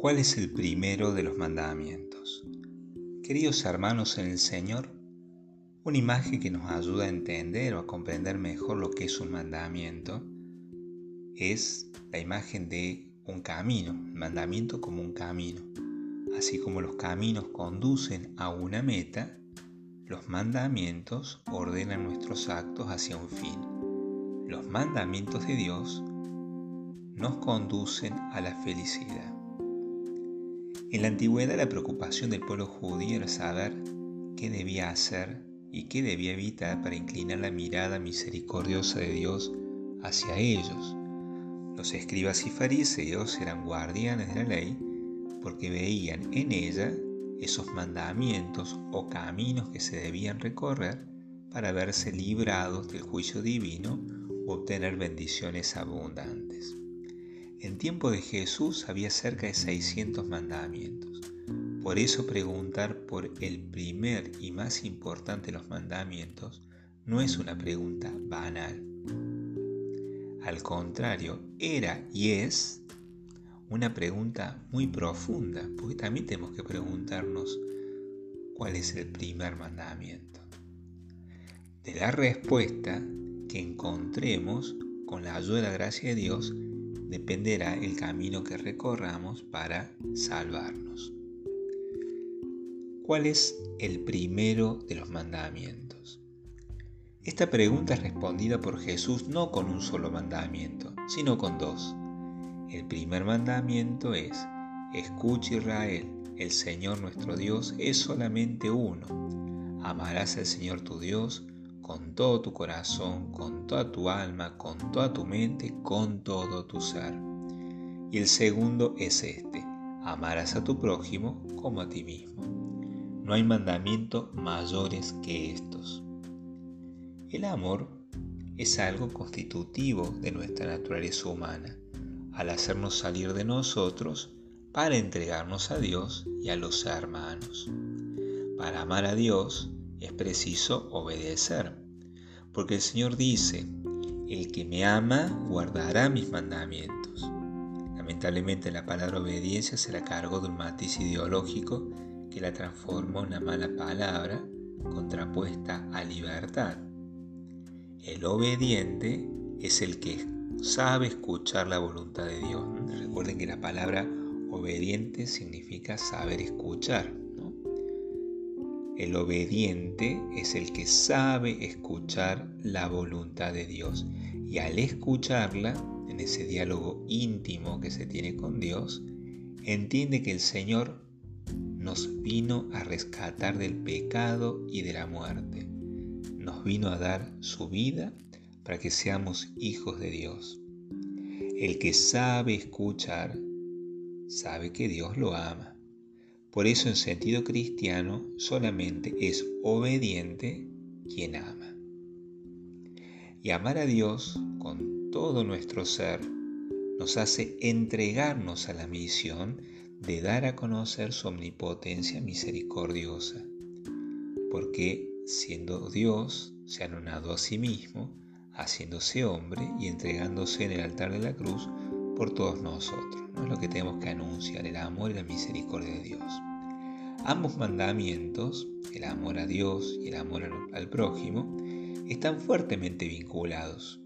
¿Cuál es el primero de los mandamientos? Queridos hermanos en el Señor, una imagen que nos ayuda a entender o a comprender mejor lo que es un mandamiento es la imagen de un camino, mandamiento como un camino. Así como los caminos conducen a una meta, los mandamientos ordenan nuestros actos hacia un fin. Los mandamientos de Dios nos conducen a la felicidad. En la antigüedad la preocupación del pueblo judío era saber qué debía hacer y qué debía evitar para inclinar la mirada misericordiosa de Dios hacia ellos. Los escribas y fariseos eran guardianes de la ley porque veían en ella esos mandamientos o caminos que se debían recorrer para verse librados del juicio divino o obtener bendiciones abundantes. En tiempo de Jesús había cerca de 600 mandamientos. Por eso preguntar por el primer y más importante de los mandamientos no es una pregunta banal. Al contrario, era y es una pregunta muy profunda, porque también tenemos que preguntarnos cuál es el primer mandamiento. De la respuesta que encontremos con la ayuda de la gracia de Dios, dependerá el camino que recorramos para salvarnos. ¿Cuál es el primero de los mandamientos? Esta pregunta es respondida por Jesús no con un solo mandamiento, sino con dos. El primer mandamiento es, escucha Israel, el Señor nuestro Dios es solamente uno. Amarás al Señor tu Dios con todo tu corazón, con toda tu alma, con toda tu mente, con todo tu ser. Y el segundo es este, amarás a tu prójimo como a ti mismo. No hay mandamientos mayores que estos. El amor es algo constitutivo de nuestra naturaleza humana, al hacernos salir de nosotros para entregarnos a Dios y a los hermanos. Para amar a Dios es preciso obedecer, porque el Señor dice, el que me ama guardará mis mandamientos. Lamentablemente la palabra obediencia se la cargó de un matiz ideológico que la transformó en una mala palabra contrapuesta a libertad. El obediente es el que sabe escuchar la voluntad de Dios. Recuerden que la palabra obediente significa saber escuchar. El obediente es el que sabe escuchar la voluntad de Dios y al escucharla, en ese diálogo íntimo que se tiene con Dios, entiende que el Señor nos vino a rescatar del pecado y de la muerte. Nos vino a dar su vida para que seamos hijos de Dios. El que sabe escuchar, sabe que Dios lo ama por eso en sentido cristiano solamente es obediente quien ama. Y amar a Dios con todo nuestro ser nos hace entregarnos a la misión de dar a conocer su omnipotencia misericordiosa, porque siendo Dios se anonadó a sí mismo, haciéndose hombre y entregándose en el altar de la cruz por todos nosotros. No es lo que tenemos que anunciar, el amor y la misericordia de Dios. Ambos mandamientos, el amor a Dios y el amor al prójimo, están fuertemente vinculados.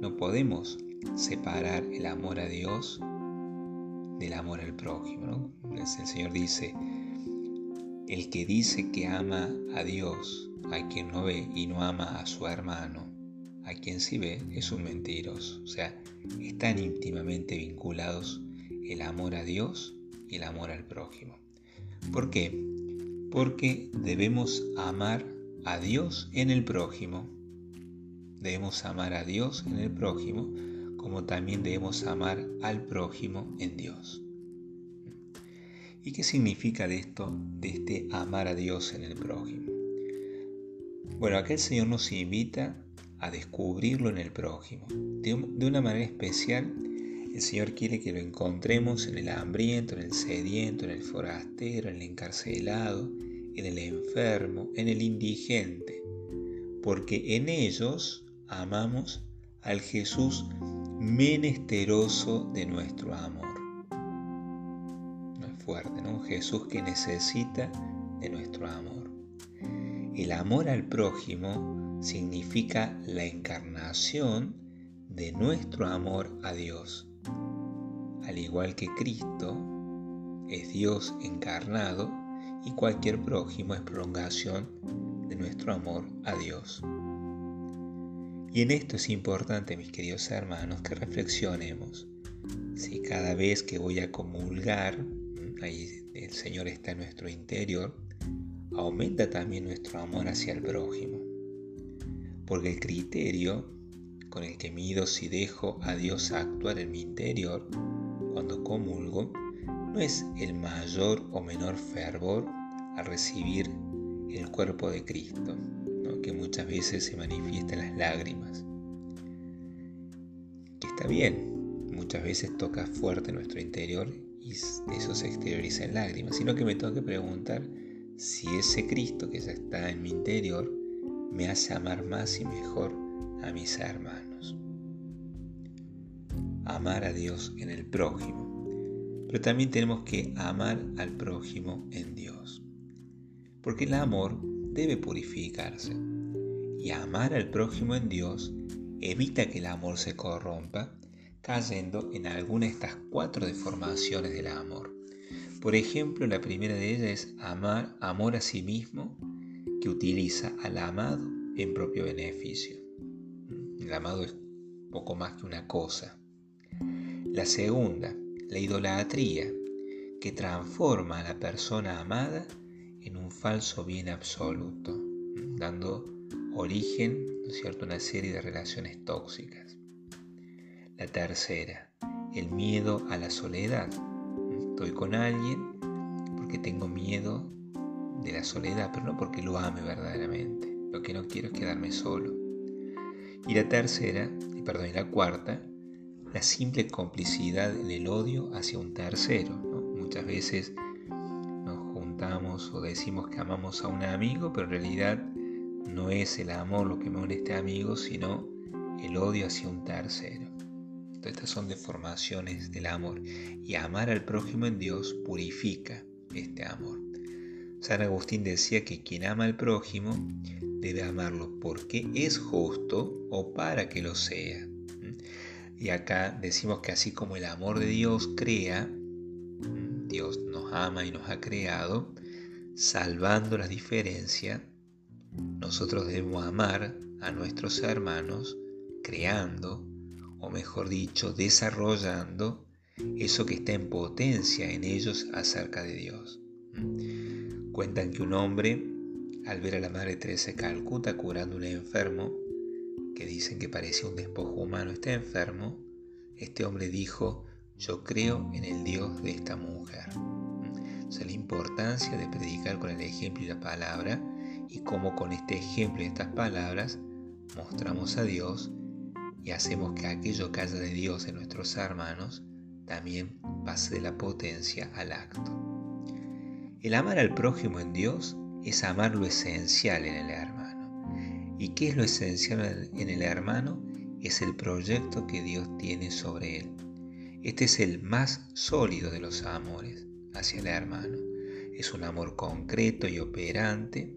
No podemos separar el amor a Dios del amor al prójimo. El Señor dice, el que dice que ama a Dios, a quien no ve, y no ama a su hermano, a quien sí ve es un mentiroso. O sea, están íntimamente vinculados el amor a Dios y el amor al prójimo. ¿Por qué? Porque debemos amar a Dios en el prójimo. Debemos amar a Dios en el prójimo, como también debemos amar al prójimo en Dios. ¿Y qué significa de esto, de este amar a Dios en el prójimo? Bueno, acá el Señor nos invita a descubrirlo en el prójimo. De, una manera especial, el Señor quiere que lo encontremos en el hambriento, en el sediento, en el forastero, en el encarcelado, en el enfermo, en el indigente, porque en ellos amamos al Jesús menesteroso de nuestro amor. Jesús que necesita de nuestro amor. El amor al prójimo significa la encarnación de nuestro amor a Dios. Al igual que Cristo es Dios encarnado y cualquier prójimo es prolongación de nuestro amor a Dios. Y en esto es importante, mis queridos hermanos, que reflexionemos. Si cada vez que voy a comulgar, ahí el Señor está en nuestro interior, aumenta también nuestro amor hacia el prójimo. Porque el criterio con el que mido si dejo a Dios actuar en mi interior cuando comulgo no es el mayor o menor fervor al recibir el cuerpo de Cristo, que muchas veces se manifiesta en las lágrimas. Que está bien, muchas veces toca fuerte nuestro interior y eso se exterioriza en lágrimas, sino que me tengo que preguntar si ese Cristo que ya está en mi interior me hace amar más y mejor a mis hermanos. Amar a Dios en el prójimo. Pero también tenemos que amar al prójimo en Dios. Porque el amor debe purificarse. Y amar al prójimo en Dios evita que el amor se corrompa cayendo en alguna de estas cuatro deformaciones del amor. Por ejemplo, la primera de ellas es amar, amor a sí mismo, que utiliza al amado en propio beneficio. El amado es poco más que una cosa. La segunda, la idolatría, que transforma a la persona amada en un falso bien absoluto, dando origen a una serie de relaciones tóxicas. La tercera, el miedo a la soledad. Estoy con alguien porque tengo miedo de la soledad, pero no porque lo ame verdaderamente. Lo que no quiero es quedarme solo. Y la tercera, perdón, y la cuarta, la simple complicidad en el odio hacia un tercero. Muchas veces o decimos que amamos a un amigo, pero en realidad no es el amor lo que me une a este amigo, sino el odio hacia un tercero. Estas son deformaciones del amor. Y amar al prójimo en Dios purifica este amor. San Agustín decía que quien ama al prójimo debe amarlo porque es justo o para que lo sea. Y acá decimos que así como el amor de Dios crea, Dios nos ama y nos ha creado, salvando la diferencia, nosotros debemos amar a nuestros hermanos creando, o mejor dicho, desarrollando eso que está en potencia en ellos acerca de Dios. Cuentan que un hombre, al ver a la Madre Teresa de Calcuta curando a un enfermo, que dicen que parecía un despojo humano, está enfermo, este hombre dijo, yo creo en el Dios de esta mujer la importancia de predicar con el ejemplo y la palabra y cómo con este ejemplo y estas palabras mostramos a Dios y hacemos que aquello que haya de Dios en nuestros hermanos también pase de la potencia al acto. El amar al prójimo en Dios es amar lo esencial en el hermano. ¿Y qué es lo esencial en el hermano? Es el proyecto que Dios tiene sobre él. Este es el más sólido de los amores hacia el hermano. Es un amor concreto y operante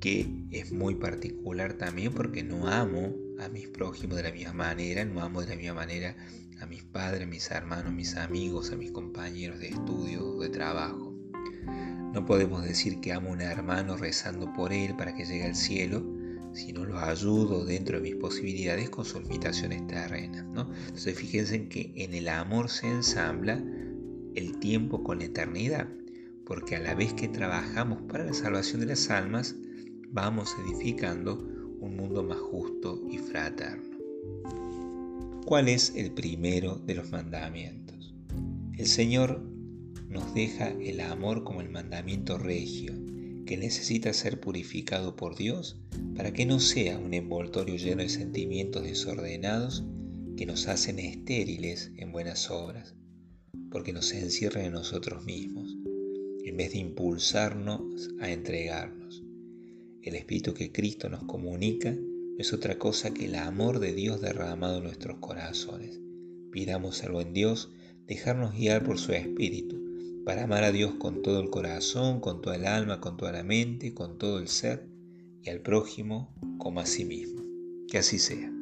que es muy particular también porque no amo a mis prójimos de la misma manera, no amo de la misma manera a mis padres, a mis hermanos, a mis amigos, a mis compañeros de estudio de trabajo. No podemos decir que amo a un hermano rezando por él para que llegue al cielo, si no lo ayudo dentro de mis posibilidades con sus limitaciones terrenas. ¿no? Entonces fíjense en que en el amor se ensambla el tiempo con la eternidad, porque a la vez que trabajamos para la salvación de las almas, vamos edificando un mundo más justo y fraterno. ¿Cuál es el primero de los mandamientos? El Señor nos deja el amor como el mandamiento regio, que necesita ser purificado por Dios para que no sea un envoltorio lleno de sentimientos desordenados que nos hacen estériles en buenas obras porque nos encierra en nosotros mismos, en vez de impulsarnos a entregarnos. El Espíritu que Cristo nos comunica no es otra cosa que el amor de Dios derramado en nuestros corazones. Pidamos algo en Dios, dejarnos guiar por su Espíritu, para amar a Dios con todo el corazón, con toda el alma, con toda la mente, con todo el ser y al prójimo como a sí mismo. Que así sea.